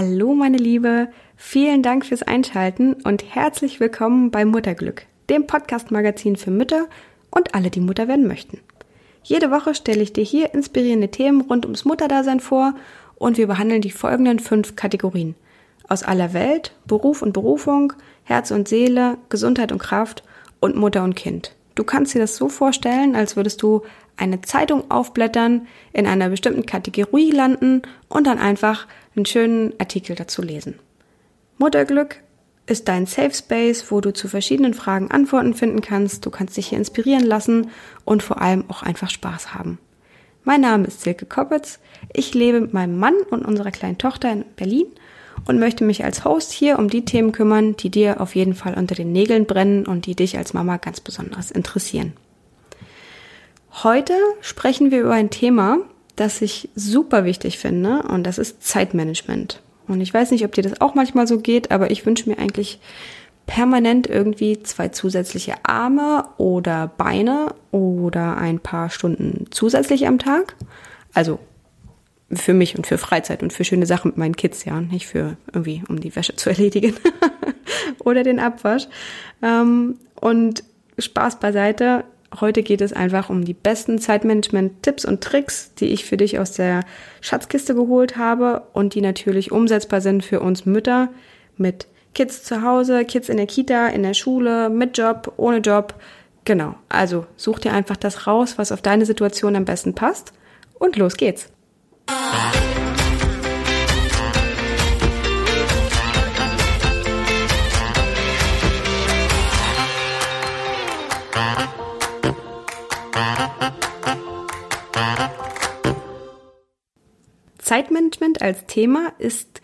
Hallo meine Liebe, vielen Dank fürs Einschalten und herzlich willkommen bei Mutterglück, dem Podcast-Magazin für Mütter und alle, die Mutter werden möchten. Jede Woche stelle ich dir hier inspirierende Themen rund ums Mutterdasein vor und wir behandeln die folgenden fünf Kategorien. Aus aller Welt, Beruf und Berufung, Herz und Seele, Gesundheit und Kraft und Mutter und Kind. Du kannst dir das so vorstellen, als würdest du eine Zeitung aufblättern, in einer bestimmten Kategorie landen und dann einfach einen schönen Artikel dazu lesen. Mutterglück ist dein Safe Space, wo du zu verschiedenen Fragen Antworten finden kannst. Du kannst dich hier inspirieren lassen und vor allem auch einfach Spaß haben. Mein Name ist Silke Koppitz. Ich lebe mit meinem Mann und unserer kleinen Tochter in Berlin und möchte mich als Host hier um die Themen kümmern, die dir auf jeden Fall unter den Nägeln brennen und die dich als Mama ganz besonders interessieren. Heute sprechen wir über ein Thema, das ich super wichtig finde und das ist Zeitmanagement. Und ich weiß nicht, ob dir das auch manchmal so geht, aber ich wünsche mir eigentlich permanent irgendwie zwei zusätzliche Arme oder Beine oder ein paar Stunden zusätzlich am Tag. Also für mich und für Freizeit und für schöne Sachen mit meinen Kids, ja, nicht für irgendwie, um die Wäsche zu erledigen oder den Abwasch. Ähm, und Spaß beiseite. Heute geht es einfach um die besten Zeitmanagement-Tipps und Tricks, die ich für dich aus der Schatzkiste geholt habe und die natürlich umsetzbar sind für uns Mütter mit Kids zu Hause, Kids in der Kita, in der Schule, mit Job, ohne Job. Genau. Also such dir einfach das raus, was auf deine Situation am besten passt. Und los geht's. Zeitmanagement als Thema ist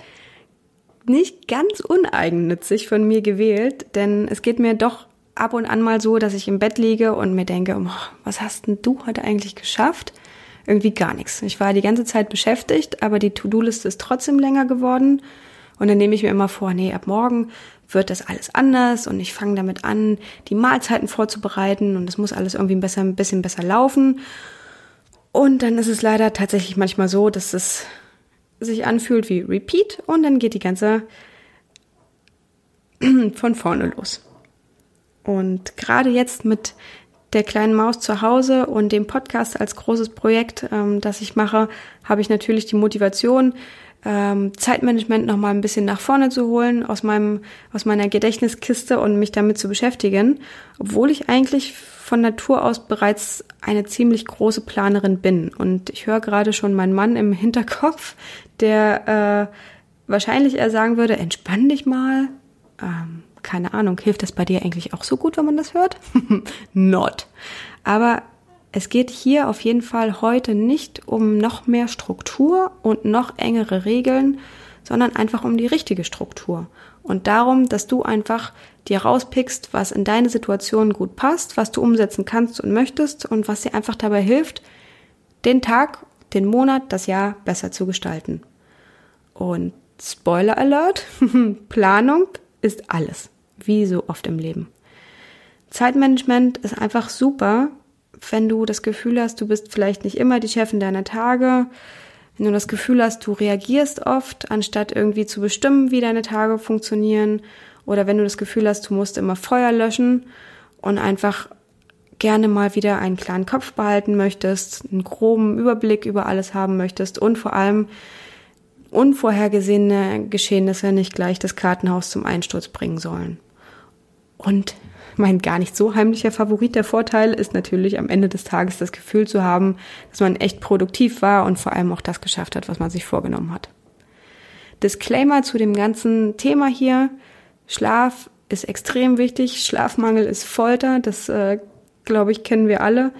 nicht ganz uneigennützig von mir gewählt, denn es geht mir doch ab und an mal so, dass ich im Bett liege und mir denke, oh, was hast denn du heute eigentlich geschafft? Irgendwie gar nichts. Ich war die ganze Zeit beschäftigt, aber die To-Do-Liste ist trotzdem länger geworden. Und dann nehme ich mir immer vor, nee, ab morgen wird das alles anders und ich fange damit an, die Mahlzeiten vorzubereiten und es muss alles irgendwie ein bisschen besser laufen. Und dann ist es leider tatsächlich manchmal so, dass es sich anfühlt wie Repeat und dann geht die ganze von vorne los. Und gerade jetzt mit der kleinen Maus zu Hause und dem Podcast als großes Projekt, ähm, das ich mache, habe ich natürlich die Motivation, ähm, Zeitmanagement noch mal ein bisschen nach vorne zu holen aus meinem aus meiner Gedächtniskiste und mich damit zu beschäftigen, obwohl ich eigentlich von Natur aus bereits eine ziemlich große Planerin bin. Und ich höre gerade schon meinen Mann im Hinterkopf, der äh, wahrscheinlich eher sagen würde, entspann dich mal. Ähm, keine Ahnung, hilft das bei dir eigentlich auch so gut, wenn man das hört? Not. Aber es geht hier auf jeden Fall heute nicht um noch mehr Struktur und noch engere Regeln, sondern einfach um die richtige Struktur. Und darum, dass du einfach dir rauspickst, was in deine Situation gut passt, was du umsetzen kannst und möchtest und was dir einfach dabei hilft, den Tag, den Monat, das Jahr besser zu gestalten. Und Spoiler Alert, Planung ist alles, wie so oft im Leben. Zeitmanagement ist einfach super, wenn du das Gefühl hast, du bist vielleicht nicht immer die Chefin deiner Tage, wenn du das Gefühl hast, du reagierst oft, anstatt irgendwie zu bestimmen, wie deine Tage funktionieren, oder wenn du das Gefühl hast, du musst immer Feuer löschen und einfach gerne mal wieder einen klaren Kopf behalten möchtest, einen groben Überblick über alles haben möchtest und vor allem unvorhergesehene Geschehnisse nicht gleich das Kartenhaus zum Einsturz bringen sollen. Und mein gar nicht so heimlicher Favorit der Vorteil ist natürlich am Ende des Tages das Gefühl zu haben, dass man echt produktiv war und vor allem auch das geschafft hat, was man sich vorgenommen hat. Disclaimer zu dem ganzen Thema hier. Schlaf ist extrem wichtig. Schlafmangel ist Folter. Das, äh, glaube ich, kennen wir alle.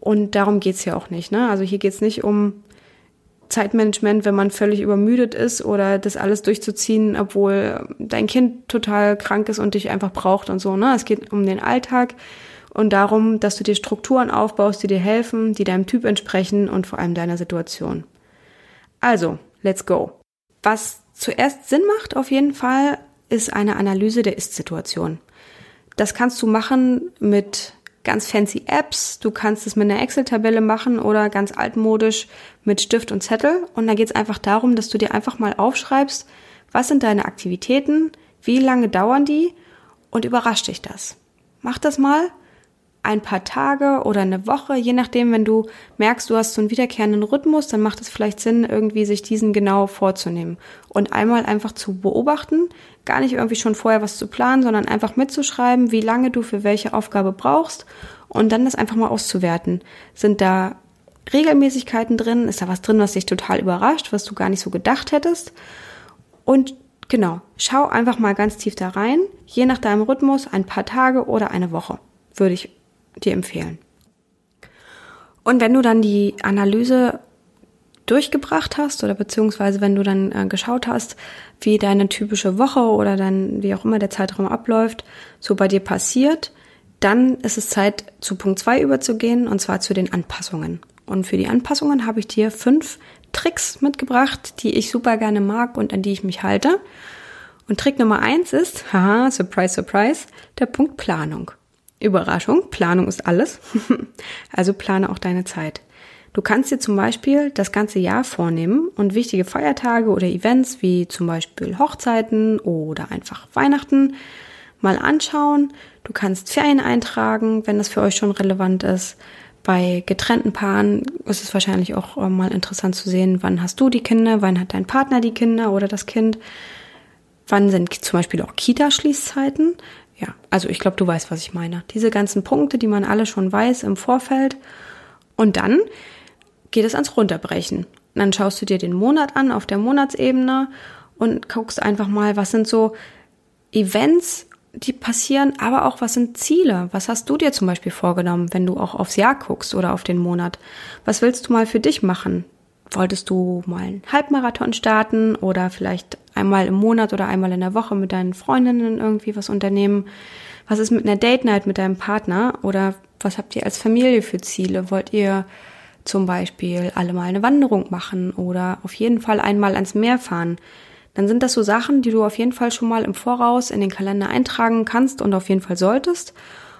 Und darum geht's ja auch nicht. Ne? Also hier geht's nicht um Zeitmanagement, wenn man völlig übermüdet ist oder das alles durchzuziehen, obwohl dein Kind total krank ist und dich einfach braucht und so. Ne? Es geht um den Alltag und darum, dass du dir Strukturen aufbaust, die dir helfen, die deinem Typ entsprechen und vor allem deiner Situation. Also, let's go. Was zuerst Sinn macht auf jeden Fall, ist eine Analyse der Ist-Situation. Das kannst du machen mit ganz fancy Apps, du kannst es mit einer Excel-Tabelle machen oder ganz altmodisch mit Stift und Zettel. Und da geht es einfach darum, dass du dir einfach mal aufschreibst, was sind deine Aktivitäten, wie lange dauern die und überrascht dich das. Mach das mal ein paar Tage oder eine Woche, je nachdem, wenn du merkst, du hast so einen wiederkehrenden Rhythmus, dann macht es vielleicht Sinn, irgendwie sich diesen genau vorzunehmen und einmal einfach zu beobachten, gar nicht irgendwie schon vorher was zu planen, sondern einfach mitzuschreiben, wie lange du für welche Aufgabe brauchst und dann das einfach mal auszuwerten. Sind da Regelmäßigkeiten drin? Ist da was drin, was dich total überrascht, was du gar nicht so gedacht hättest? Und genau, schau einfach mal ganz tief da rein, je nach deinem Rhythmus, ein paar Tage oder eine Woche, würde ich dir empfehlen. Und wenn du dann die Analyse durchgebracht hast oder beziehungsweise wenn du dann äh, geschaut hast, wie deine typische Woche oder dann wie auch immer der Zeitraum abläuft, so bei dir passiert, dann ist es Zeit zu Punkt zwei überzugehen und zwar zu den Anpassungen. Und für die Anpassungen habe ich dir fünf Tricks mitgebracht, die ich super gerne mag und an die ich mich halte. Und Trick Nummer eins ist, haha, surprise, surprise, der Punkt Planung. Überraschung, Planung ist alles. also plane auch deine Zeit. Du kannst dir zum Beispiel das ganze Jahr vornehmen und wichtige Feiertage oder Events wie zum Beispiel Hochzeiten oder einfach Weihnachten mal anschauen. Du kannst Ferien eintragen, wenn das für euch schon relevant ist. Bei getrennten Paaren ist es wahrscheinlich auch äh, mal interessant zu sehen, wann hast du die Kinder, wann hat dein Partner die Kinder oder das Kind. Wann sind zum Beispiel auch Kita-Schließzeiten? Ja, also ich glaube, du weißt, was ich meine. Diese ganzen Punkte, die man alle schon weiß im Vorfeld. Und dann geht es ans Runterbrechen. dann schaust du dir den Monat an auf der Monatsebene und guckst einfach mal, was sind so Events, die passieren, aber auch was sind Ziele? Was hast du dir zum Beispiel vorgenommen, wenn du auch aufs Jahr guckst oder auf den Monat? Was willst du mal für dich machen? Wolltest du mal einen Halbmarathon starten oder vielleicht einmal im Monat oder einmal in der Woche mit deinen Freundinnen irgendwie was unternehmen? Was ist mit einer Date Night mit deinem Partner oder was habt ihr als Familie für Ziele? Wollt ihr zum Beispiel alle mal eine Wanderung machen oder auf jeden Fall einmal ans Meer fahren? Dann sind das so Sachen, die du auf jeden Fall schon mal im Voraus in den Kalender eintragen kannst und auf jeden Fall solltest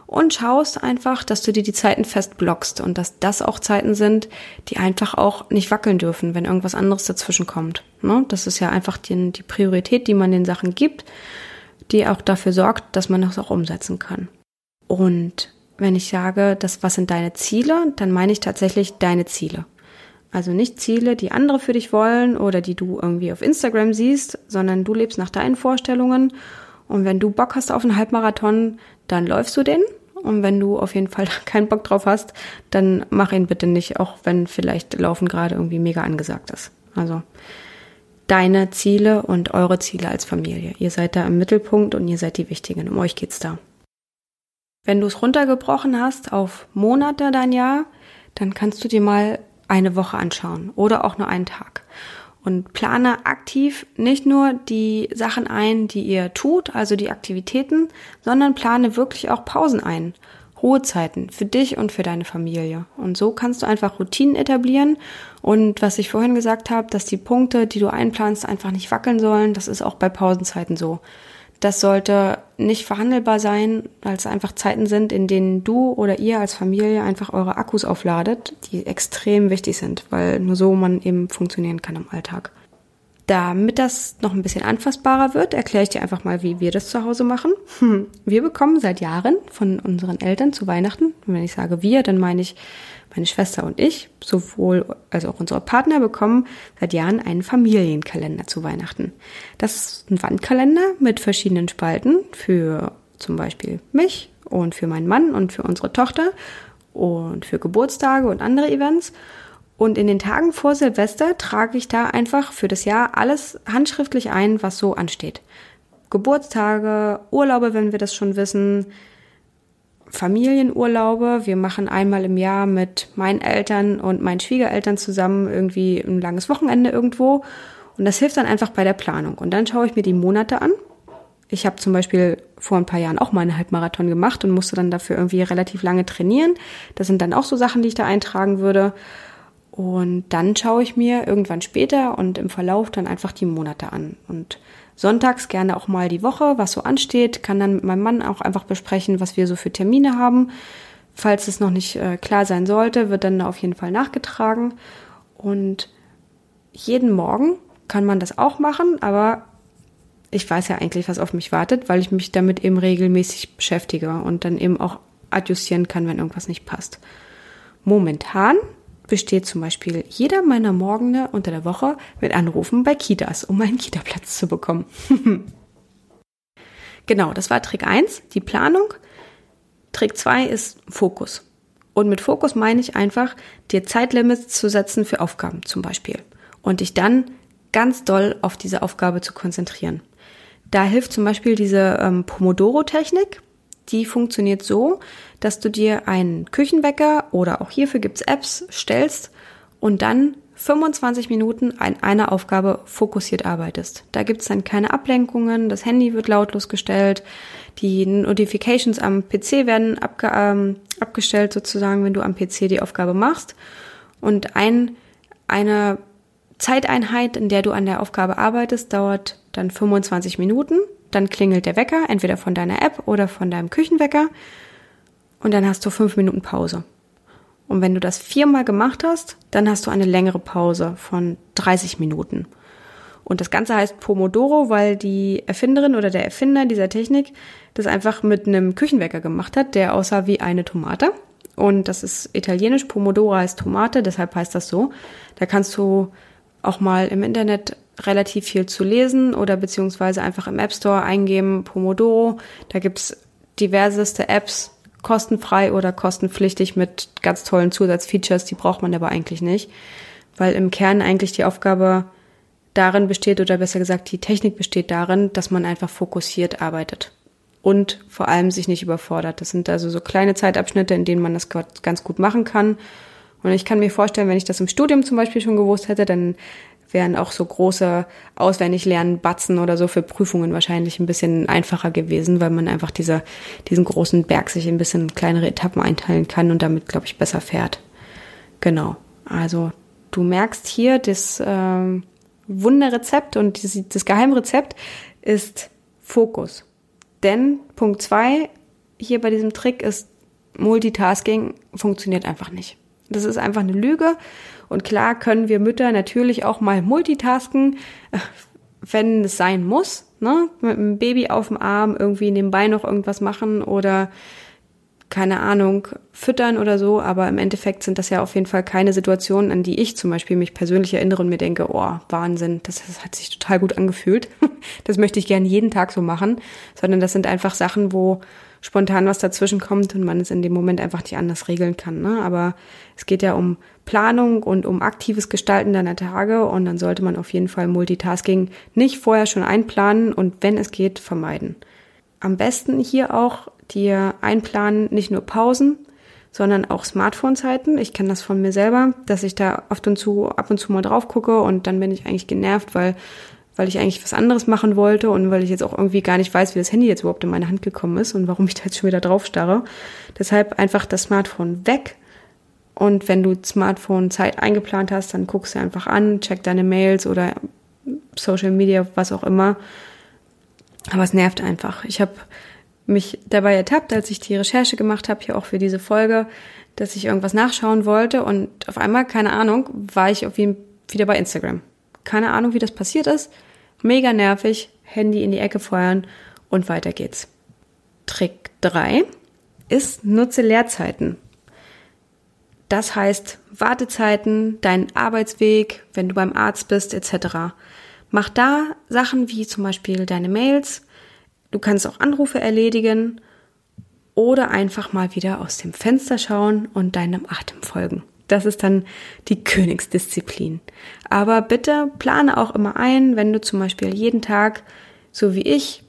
und schaust einfach, dass du dir die Zeiten festblockst und dass das auch Zeiten sind, die einfach auch nicht wackeln dürfen, wenn irgendwas anderes dazwischen kommt. Ne? Das ist ja einfach die, die Priorität, die man den Sachen gibt, die auch dafür sorgt, dass man das auch umsetzen kann. Und wenn ich sage, das, was sind deine Ziele, dann meine ich tatsächlich deine Ziele. Also nicht Ziele, die andere für dich wollen oder die du irgendwie auf Instagram siehst, sondern du lebst nach deinen Vorstellungen. Und wenn du Bock hast auf einen Halbmarathon, dann läufst du den und wenn du auf jeden Fall keinen Bock drauf hast, dann mach ihn bitte nicht, auch wenn vielleicht Laufen gerade irgendwie mega angesagt ist. Also deine Ziele und eure Ziele als Familie. Ihr seid da im Mittelpunkt und ihr seid die Wichtigen. Um euch geht's da. Wenn du es runtergebrochen hast auf Monate dein Jahr, dann kannst du dir mal eine Woche anschauen oder auch nur einen Tag und plane aktiv nicht nur die Sachen ein, die ihr tut, also die Aktivitäten, sondern plane wirklich auch Pausen ein. Ruhezeiten für dich und für deine Familie. Und so kannst du einfach Routinen etablieren. Und was ich vorhin gesagt habe, dass die Punkte, die du einplanst, einfach nicht wackeln sollen, das ist auch bei Pausenzeiten so. Das sollte nicht verhandelbar sein, es einfach Zeiten sind, in denen du oder ihr als Familie einfach eure Akkus aufladet, die extrem wichtig sind, weil nur so man eben funktionieren kann im Alltag. Damit das noch ein bisschen anfassbarer wird, erkläre ich dir einfach mal, wie wir das zu Hause machen. Hm, wir bekommen seit Jahren von unseren Eltern zu Weihnachten, wenn ich sage wir, dann meine ich meine Schwester und ich, sowohl als auch unsere Partner, bekommen seit Jahren einen Familienkalender zu Weihnachten. Das ist ein Wandkalender mit verschiedenen Spalten für zum Beispiel mich und für meinen Mann und für unsere Tochter und für Geburtstage und andere Events. Und in den Tagen vor Silvester trage ich da einfach für das Jahr alles handschriftlich ein, was so ansteht. Geburtstage, Urlaube, wenn wir das schon wissen, Familienurlaube. Wir machen einmal im Jahr mit meinen Eltern und meinen Schwiegereltern zusammen irgendwie ein langes Wochenende irgendwo. Und das hilft dann einfach bei der Planung. Und dann schaue ich mir die Monate an. Ich habe zum Beispiel vor ein paar Jahren auch mal einen Halbmarathon gemacht und musste dann dafür irgendwie relativ lange trainieren. Das sind dann auch so Sachen, die ich da eintragen würde. Und dann schaue ich mir irgendwann später und im Verlauf dann einfach die Monate an. Und sonntags gerne auch mal die Woche, was so ansteht, kann dann mit meinem Mann auch einfach besprechen, was wir so für Termine haben. Falls es noch nicht äh, klar sein sollte, wird dann auf jeden Fall nachgetragen. Und jeden Morgen kann man das auch machen, aber ich weiß ja eigentlich, was auf mich wartet, weil ich mich damit eben regelmäßig beschäftige und dann eben auch adjustieren kann, wenn irgendwas nicht passt. Momentan besteht zum Beispiel jeder meiner Morgene unter der Woche mit Anrufen bei Kitas, um einen Kita-Platz zu bekommen. genau, das war Trick 1, die Planung. Trick 2 ist Fokus. Und mit Fokus meine ich einfach, dir Zeitlimits zu setzen für Aufgaben zum Beispiel. Und dich dann ganz doll auf diese Aufgabe zu konzentrieren. Da hilft zum Beispiel diese ähm, Pomodoro-Technik. Die funktioniert so, dass du dir einen Küchenwecker oder auch hierfür gibt's Apps stellst und dann 25 Minuten an einer Aufgabe fokussiert arbeitest. Da gibt's dann keine Ablenkungen, das Handy wird lautlos gestellt, die Notifications am PC werden abge ähm, abgestellt sozusagen, wenn du am PC die Aufgabe machst. Und ein, eine Zeiteinheit, in der du an der Aufgabe arbeitest, dauert dann 25 Minuten. Dann klingelt der Wecker, entweder von deiner App oder von deinem Küchenwecker. Und dann hast du fünf Minuten Pause. Und wenn du das viermal gemacht hast, dann hast du eine längere Pause von 30 Minuten. Und das Ganze heißt Pomodoro, weil die Erfinderin oder der Erfinder dieser Technik das einfach mit einem Küchenwecker gemacht hat, der aussah wie eine Tomate. Und das ist italienisch. Pomodoro heißt Tomate, deshalb heißt das so. Da kannst du auch mal im Internet relativ viel zu lesen oder beziehungsweise einfach im App Store eingeben Pomodoro. Da gibt's diverseste Apps, kostenfrei oder kostenpflichtig mit ganz tollen Zusatzfeatures, die braucht man aber eigentlich nicht, weil im Kern eigentlich die Aufgabe darin besteht oder besser gesagt die Technik besteht darin, dass man einfach fokussiert arbeitet und vor allem sich nicht überfordert. Das sind also so kleine Zeitabschnitte, in denen man das ganz gut machen kann und ich kann mir vorstellen, wenn ich das im Studium zum Beispiel schon gewusst hätte, dann wären auch so große auswendig lernen Batzen oder so für Prüfungen wahrscheinlich ein bisschen einfacher gewesen, weil man einfach diese, diesen großen Berg sich ein bisschen kleinere Etappen einteilen kann und damit, glaube ich, besser fährt. Genau. Also du merkst hier, das äh, Wunderrezept und das, das Geheimrezept ist Fokus. Denn Punkt zwei hier bei diesem Trick ist, Multitasking funktioniert einfach nicht. Das ist einfach eine Lüge. Und klar können wir Mütter natürlich auch mal multitasken, äh, wenn es sein muss. Ne? Mit einem Baby auf dem Arm irgendwie nebenbei noch irgendwas machen oder keine Ahnung, füttern oder so, aber im Endeffekt sind das ja auf jeden Fall keine Situationen, an die ich zum Beispiel mich persönlich erinnere und mir denke, oh, Wahnsinn, das, das hat sich total gut angefühlt. das möchte ich gerne jeden Tag so machen, sondern das sind einfach Sachen, wo spontan was dazwischen kommt und man es in dem Moment einfach nicht anders regeln kann. Ne? Aber es geht ja um Planung und um aktives Gestalten deiner Tage und dann sollte man auf jeden Fall Multitasking nicht vorher schon einplanen und wenn es geht, vermeiden. Am besten hier auch dir einplanen, nicht nur Pausen, sondern auch Smartphone-Zeiten. Ich kenne das von mir selber, dass ich da oft und zu, ab und zu mal drauf gucke und dann bin ich eigentlich genervt, weil weil ich eigentlich was anderes machen wollte und weil ich jetzt auch irgendwie gar nicht weiß, wie das Handy jetzt überhaupt in meine Hand gekommen ist und warum ich da jetzt schon wieder drauf starre. Deshalb einfach das Smartphone weg. Und wenn du Smartphone Zeit eingeplant hast, dann guckst du einfach an, check deine Mails oder Social Media, was auch immer. Aber es nervt einfach. Ich habe mich dabei ertappt, als ich die Recherche gemacht habe, hier auch für diese Folge, dass ich irgendwas nachschauen wollte und auf einmal, keine Ahnung, war ich jeden wieder bei Instagram. Keine Ahnung, wie das passiert ist. Mega nervig, Handy in die Ecke feuern und weiter geht's. Trick 3 ist nutze Leerzeiten. Das heißt Wartezeiten, deinen Arbeitsweg, wenn du beim Arzt bist etc. Mach da Sachen wie zum Beispiel deine Mails. Du kannst auch Anrufe erledigen oder einfach mal wieder aus dem Fenster schauen und deinem Atem folgen. Das ist dann die Königsdisziplin. Aber bitte plane auch immer ein, wenn du zum Beispiel jeden Tag, so wie ich,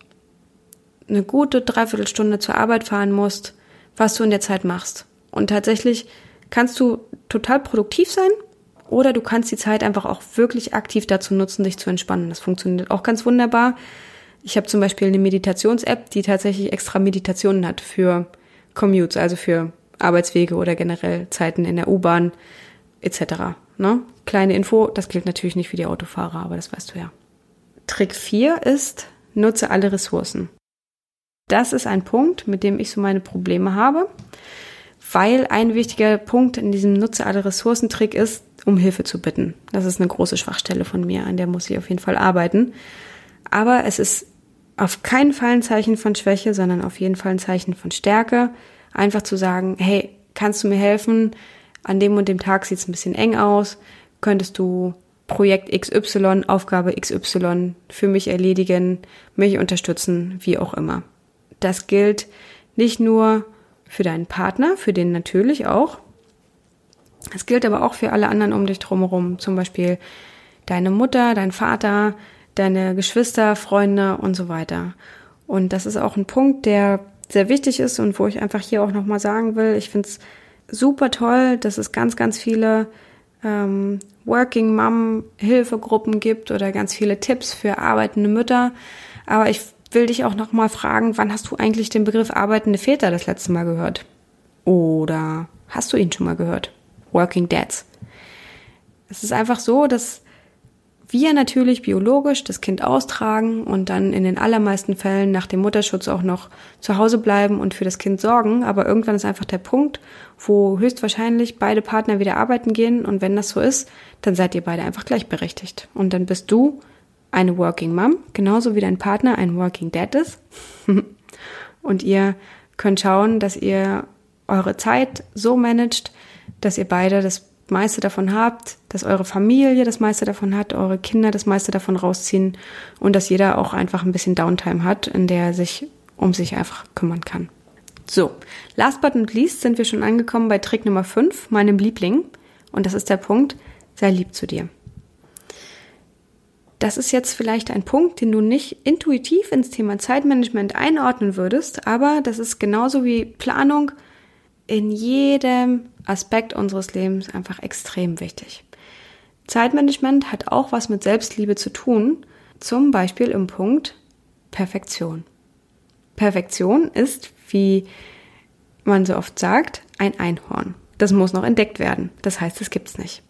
eine gute Dreiviertelstunde zur Arbeit fahren musst, was du in der Zeit machst. Und tatsächlich kannst du total produktiv sein oder du kannst die Zeit einfach auch wirklich aktiv dazu nutzen, dich zu entspannen. Das funktioniert auch ganz wunderbar. Ich habe zum Beispiel eine Meditations-App, die tatsächlich extra Meditationen hat für Commutes, also für Arbeitswege oder generell Zeiten in der U-Bahn etc. Ne? Kleine Info, das gilt natürlich nicht für die Autofahrer, aber das weißt du ja. Trick 4 ist, nutze alle Ressourcen. Das ist ein Punkt, mit dem ich so meine Probleme habe, weil ein wichtiger Punkt in diesem Nutze alle Ressourcen-Trick ist, um Hilfe zu bitten. Das ist eine große Schwachstelle von mir, an der muss ich auf jeden Fall arbeiten. Aber es ist auf keinen Fall ein Zeichen von Schwäche, sondern auf jeden Fall ein Zeichen von Stärke. Einfach zu sagen, hey, kannst du mir helfen? An dem und dem Tag sieht es ein bisschen eng aus. Könntest du Projekt XY, Aufgabe XY für mich erledigen, mich unterstützen, wie auch immer. Das gilt nicht nur für deinen Partner, für den natürlich auch. Es gilt aber auch für alle anderen um dich drumherum, zum Beispiel deine Mutter, dein Vater, deine Geschwister, Freunde und so weiter. Und das ist auch ein Punkt, der sehr wichtig ist und wo ich einfach hier auch nochmal sagen will, ich finde es super toll, dass es ganz, ganz viele ähm, Working Mom Hilfegruppen gibt oder ganz viele Tipps für arbeitende Mütter. Aber ich will dich auch noch mal fragen, wann hast du eigentlich den Begriff arbeitende Väter das letzte Mal gehört? Oder hast du ihn schon mal gehört? Working Dads. Es ist einfach so, dass wir natürlich biologisch das Kind austragen und dann in den allermeisten Fällen nach dem Mutterschutz auch noch zu Hause bleiben und für das Kind sorgen. Aber irgendwann ist einfach der Punkt, wo höchstwahrscheinlich beide Partner wieder arbeiten gehen. Und wenn das so ist, dann seid ihr beide einfach gleichberechtigt. Und dann bist du eine Working Mom, genauso wie dein Partner ein Working Dad ist. und ihr könnt schauen, dass ihr eure Zeit so managt, dass ihr beide das meiste davon habt, dass eure Familie das meiste davon hat, eure Kinder das meiste davon rausziehen und dass jeder auch einfach ein bisschen Downtime hat, in der er sich um sich einfach kümmern kann. So, last but not least sind wir schon angekommen bei Trick Nummer 5, meinem Liebling. Und das ist der Punkt, sei lieb zu dir. Das ist jetzt vielleicht ein Punkt, den du nicht intuitiv ins Thema Zeitmanagement einordnen würdest, aber das ist genauso wie Planung in jedem Aspekt unseres Lebens einfach extrem wichtig. Zeitmanagement hat auch was mit Selbstliebe zu tun, zum Beispiel im Punkt Perfektion. Perfektion ist, wie man so oft sagt, ein Einhorn. Das muss noch entdeckt werden. Das heißt, es gibt's nicht.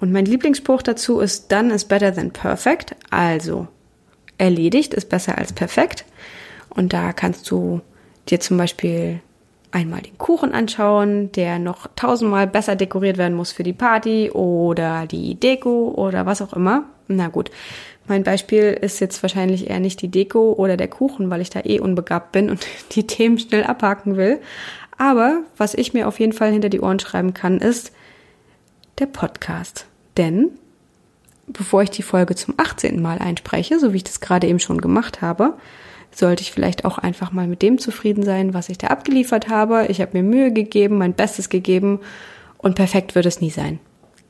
Und mein Lieblingsspruch dazu ist done is better than perfect. Also erledigt ist besser als perfekt. Und da kannst du dir zum Beispiel einmal den Kuchen anschauen, der noch tausendmal besser dekoriert werden muss für die Party oder die Deko oder was auch immer. Na gut, mein Beispiel ist jetzt wahrscheinlich eher nicht die Deko oder der Kuchen, weil ich da eh unbegabt bin und die Themen schnell abhaken will. Aber was ich mir auf jeden Fall hinter die Ohren schreiben kann, ist, der Podcast. Denn bevor ich die Folge zum 18. Mal einspreche, so wie ich das gerade eben schon gemacht habe, sollte ich vielleicht auch einfach mal mit dem zufrieden sein, was ich da abgeliefert habe. Ich habe mir Mühe gegeben, mein Bestes gegeben und perfekt wird es nie sein.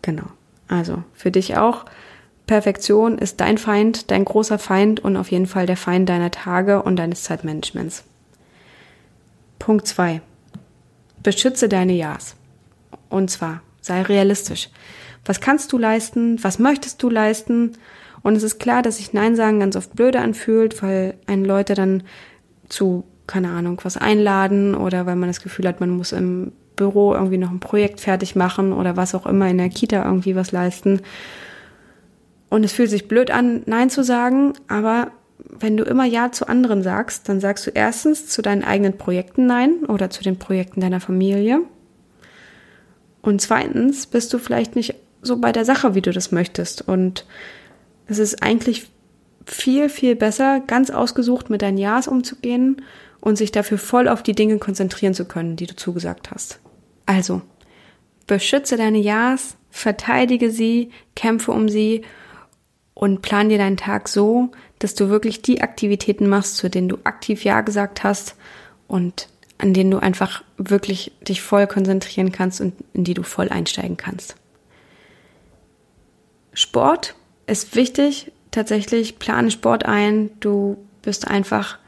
Genau. Also für dich auch. Perfektion ist dein Feind, dein großer Feind und auf jeden Fall der Feind deiner Tage und deines Zeitmanagements. Punkt zwei: Beschütze deine Ja's. Und zwar sei realistisch. Was kannst du leisten? Was möchtest du leisten? Und es ist klar, dass sich Nein sagen ganz oft blöde anfühlt, weil einen Leute dann zu, keine Ahnung, was einladen oder weil man das Gefühl hat, man muss im Büro irgendwie noch ein Projekt fertig machen oder was auch immer in der Kita irgendwie was leisten. Und es fühlt sich blöd an, Nein zu sagen, aber wenn du immer Ja zu anderen sagst, dann sagst du erstens zu deinen eigenen Projekten Nein oder zu den Projekten deiner Familie. Und zweitens bist du vielleicht nicht so bei der Sache, wie du das möchtest. Und es ist eigentlich viel, viel besser, ganz ausgesucht mit deinen Ja's umzugehen und sich dafür voll auf die Dinge konzentrieren zu können, die du zugesagt hast. Also, beschütze deine Ja's, verteidige sie, kämpfe um sie und plan dir deinen Tag so, dass du wirklich die Aktivitäten machst, zu denen du aktiv Ja gesagt hast und an denen du einfach wirklich dich voll konzentrieren kannst und in die du voll einsteigen kannst. Sport ist wichtig. Tatsächlich plane Sport ein. Du bist einfach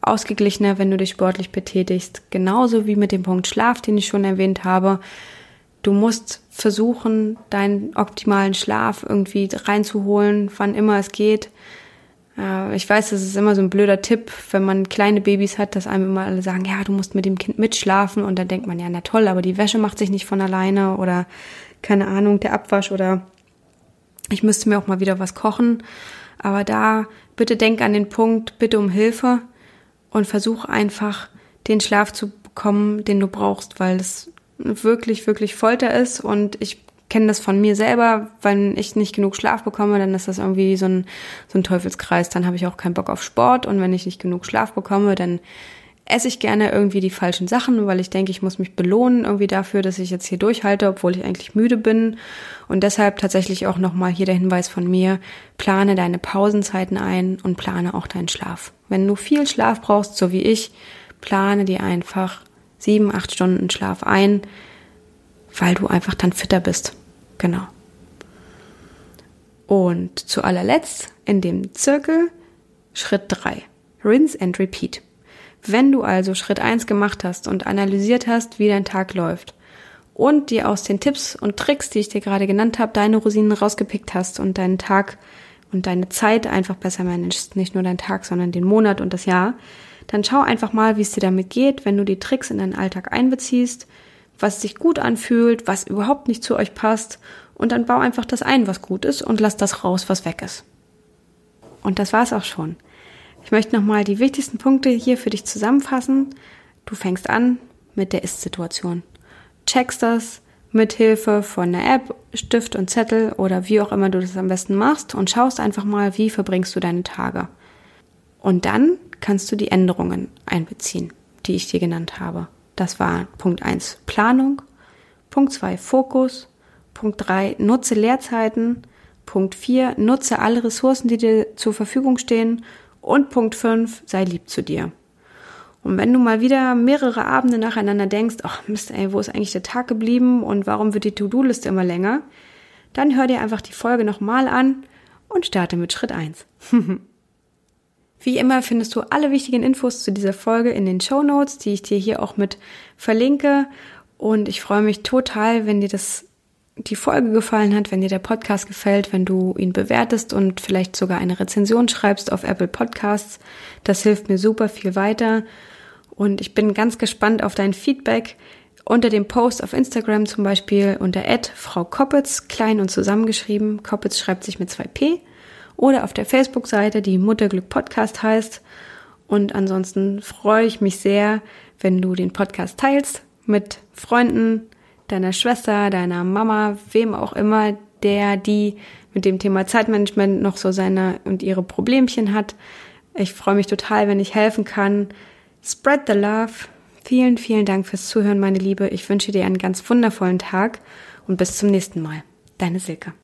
ausgeglichener, wenn du dich sportlich betätigst. Genauso wie mit dem Punkt Schlaf, den ich schon erwähnt habe. Du musst versuchen, deinen optimalen Schlaf irgendwie reinzuholen, wann immer es geht. Äh, ich weiß, das ist immer so ein blöder Tipp, wenn man kleine Babys hat, dass einem immer alle sagen, ja, du musst mit dem Kind mitschlafen und dann denkt man, ja, na toll, aber die Wäsche macht sich nicht von alleine oder keine Ahnung, der Abwasch oder ich müsste mir auch mal wieder was kochen. Aber da bitte denk an den Punkt, bitte um Hilfe und versuch einfach den Schlaf zu bekommen, den du brauchst, weil es wirklich, wirklich Folter ist und ich kenne das von mir selber, wenn ich nicht genug Schlaf bekomme, dann ist das irgendwie so ein, so ein Teufelskreis. Dann habe ich auch keinen Bock auf Sport und wenn ich nicht genug Schlaf bekomme, dann esse ich gerne irgendwie die falschen Sachen, weil ich denke, ich muss mich belohnen irgendwie dafür, dass ich jetzt hier durchhalte, obwohl ich eigentlich müde bin. Und deshalb tatsächlich auch nochmal hier der Hinweis von mir, plane deine Pausenzeiten ein und plane auch deinen Schlaf. Wenn du viel Schlaf brauchst, so wie ich, plane dir einfach sieben, acht Stunden Schlaf ein, weil du einfach dann fitter bist. Genau. Und zu allerletzt in dem Zirkel Schritt drei: Rinse and repeat. Wenn du also Schritt eins gemacht hast und analysiert hast, wie dein Tag läuft und dir aus den Tipps und Tricks, die ich dir gerade genannt habe, deine Rosinen rausgepickt hast und deinen Tag und deine Zeit einfach besser managst, nicht nur deinen Tag, sondern den Monat und das Jahr, dann schau einfach mal, wie es dir damit geht, wenn du die Tricks in deinen Alltag einbeziehst, was sich gut anfühlt, was überhaupt nicht zu euch passt und dann bau einfach das ein, was gut ist und lass das raus, was weg ist. Und das war's auch schon. Ich möchte nochmal die wichtigsten Punkte hier für dich zusammenfassen. Du fängst an mit der Ist-Situation. Checkst das mit Hilfe von einer App, Stift und Zettel oder wie auch immer du das am besten machst und schaust einfach mal, wie verbringst du deine Tage. Und dann kannst du die Änderungen einbeziehen, die ich dir genannt habe. Das war Punkt 1 Planung, Punkt 2 Fokus, Punkt 3 nutze Leerzeiten, Punkt 4 nutze alle Ressourcen, die dir zur Verfügung stehen und Punkt 5, sei lieb zu dir. Und wenn du mal wieder mehrere Abende nacheinander denkst, ach Mist, ey, wo ist eigentlich der Tag geblieben und warum wird die To-Do-Liste immer länger, dann hör dir einfach die Folge nochmal an und starte mit Schritt 1. Wie immer findest du alle wichtigen Infos zu dieser Folge in den Show Notes, die ich dir hier auch mit verlinke. Und ich freue mich total, wenn dir das die Folge gefallen hat, wenn dir der Podcast gefällt, wenn du ihn bewertest und vielleicht sogar eine Rezension schreibst auf Apple Podcasts. Das hilft mir super viel weiter. Und ich bin ganz gespannt auf dein Feedback unter dem Post auf Instagram zum Beispiel unter Frau Koppitz, klein und zusammengeschrieben. Koppitz schreibt sich mit zwei P. Oder auf der Facebook-Seite, die Mutterglück Podcast heißt. Und ansonsten freue ich mich sehr, wenn du den Podcast teilst mit Freunden, deiner Schwester, deiner Mama, wem auch immer, der, die mit dem Thema Zeitmanagement noch so seine und ihre Problemchen hat. Ich freue mich total, wenn ich helfen kann. Spread the love. Vielen, vielen Dank fürs Zuhören, meine Liebe. Ich wünsche dir einen ganz wundervollen Tag und bis zum nächsten Mal. Deine Silke.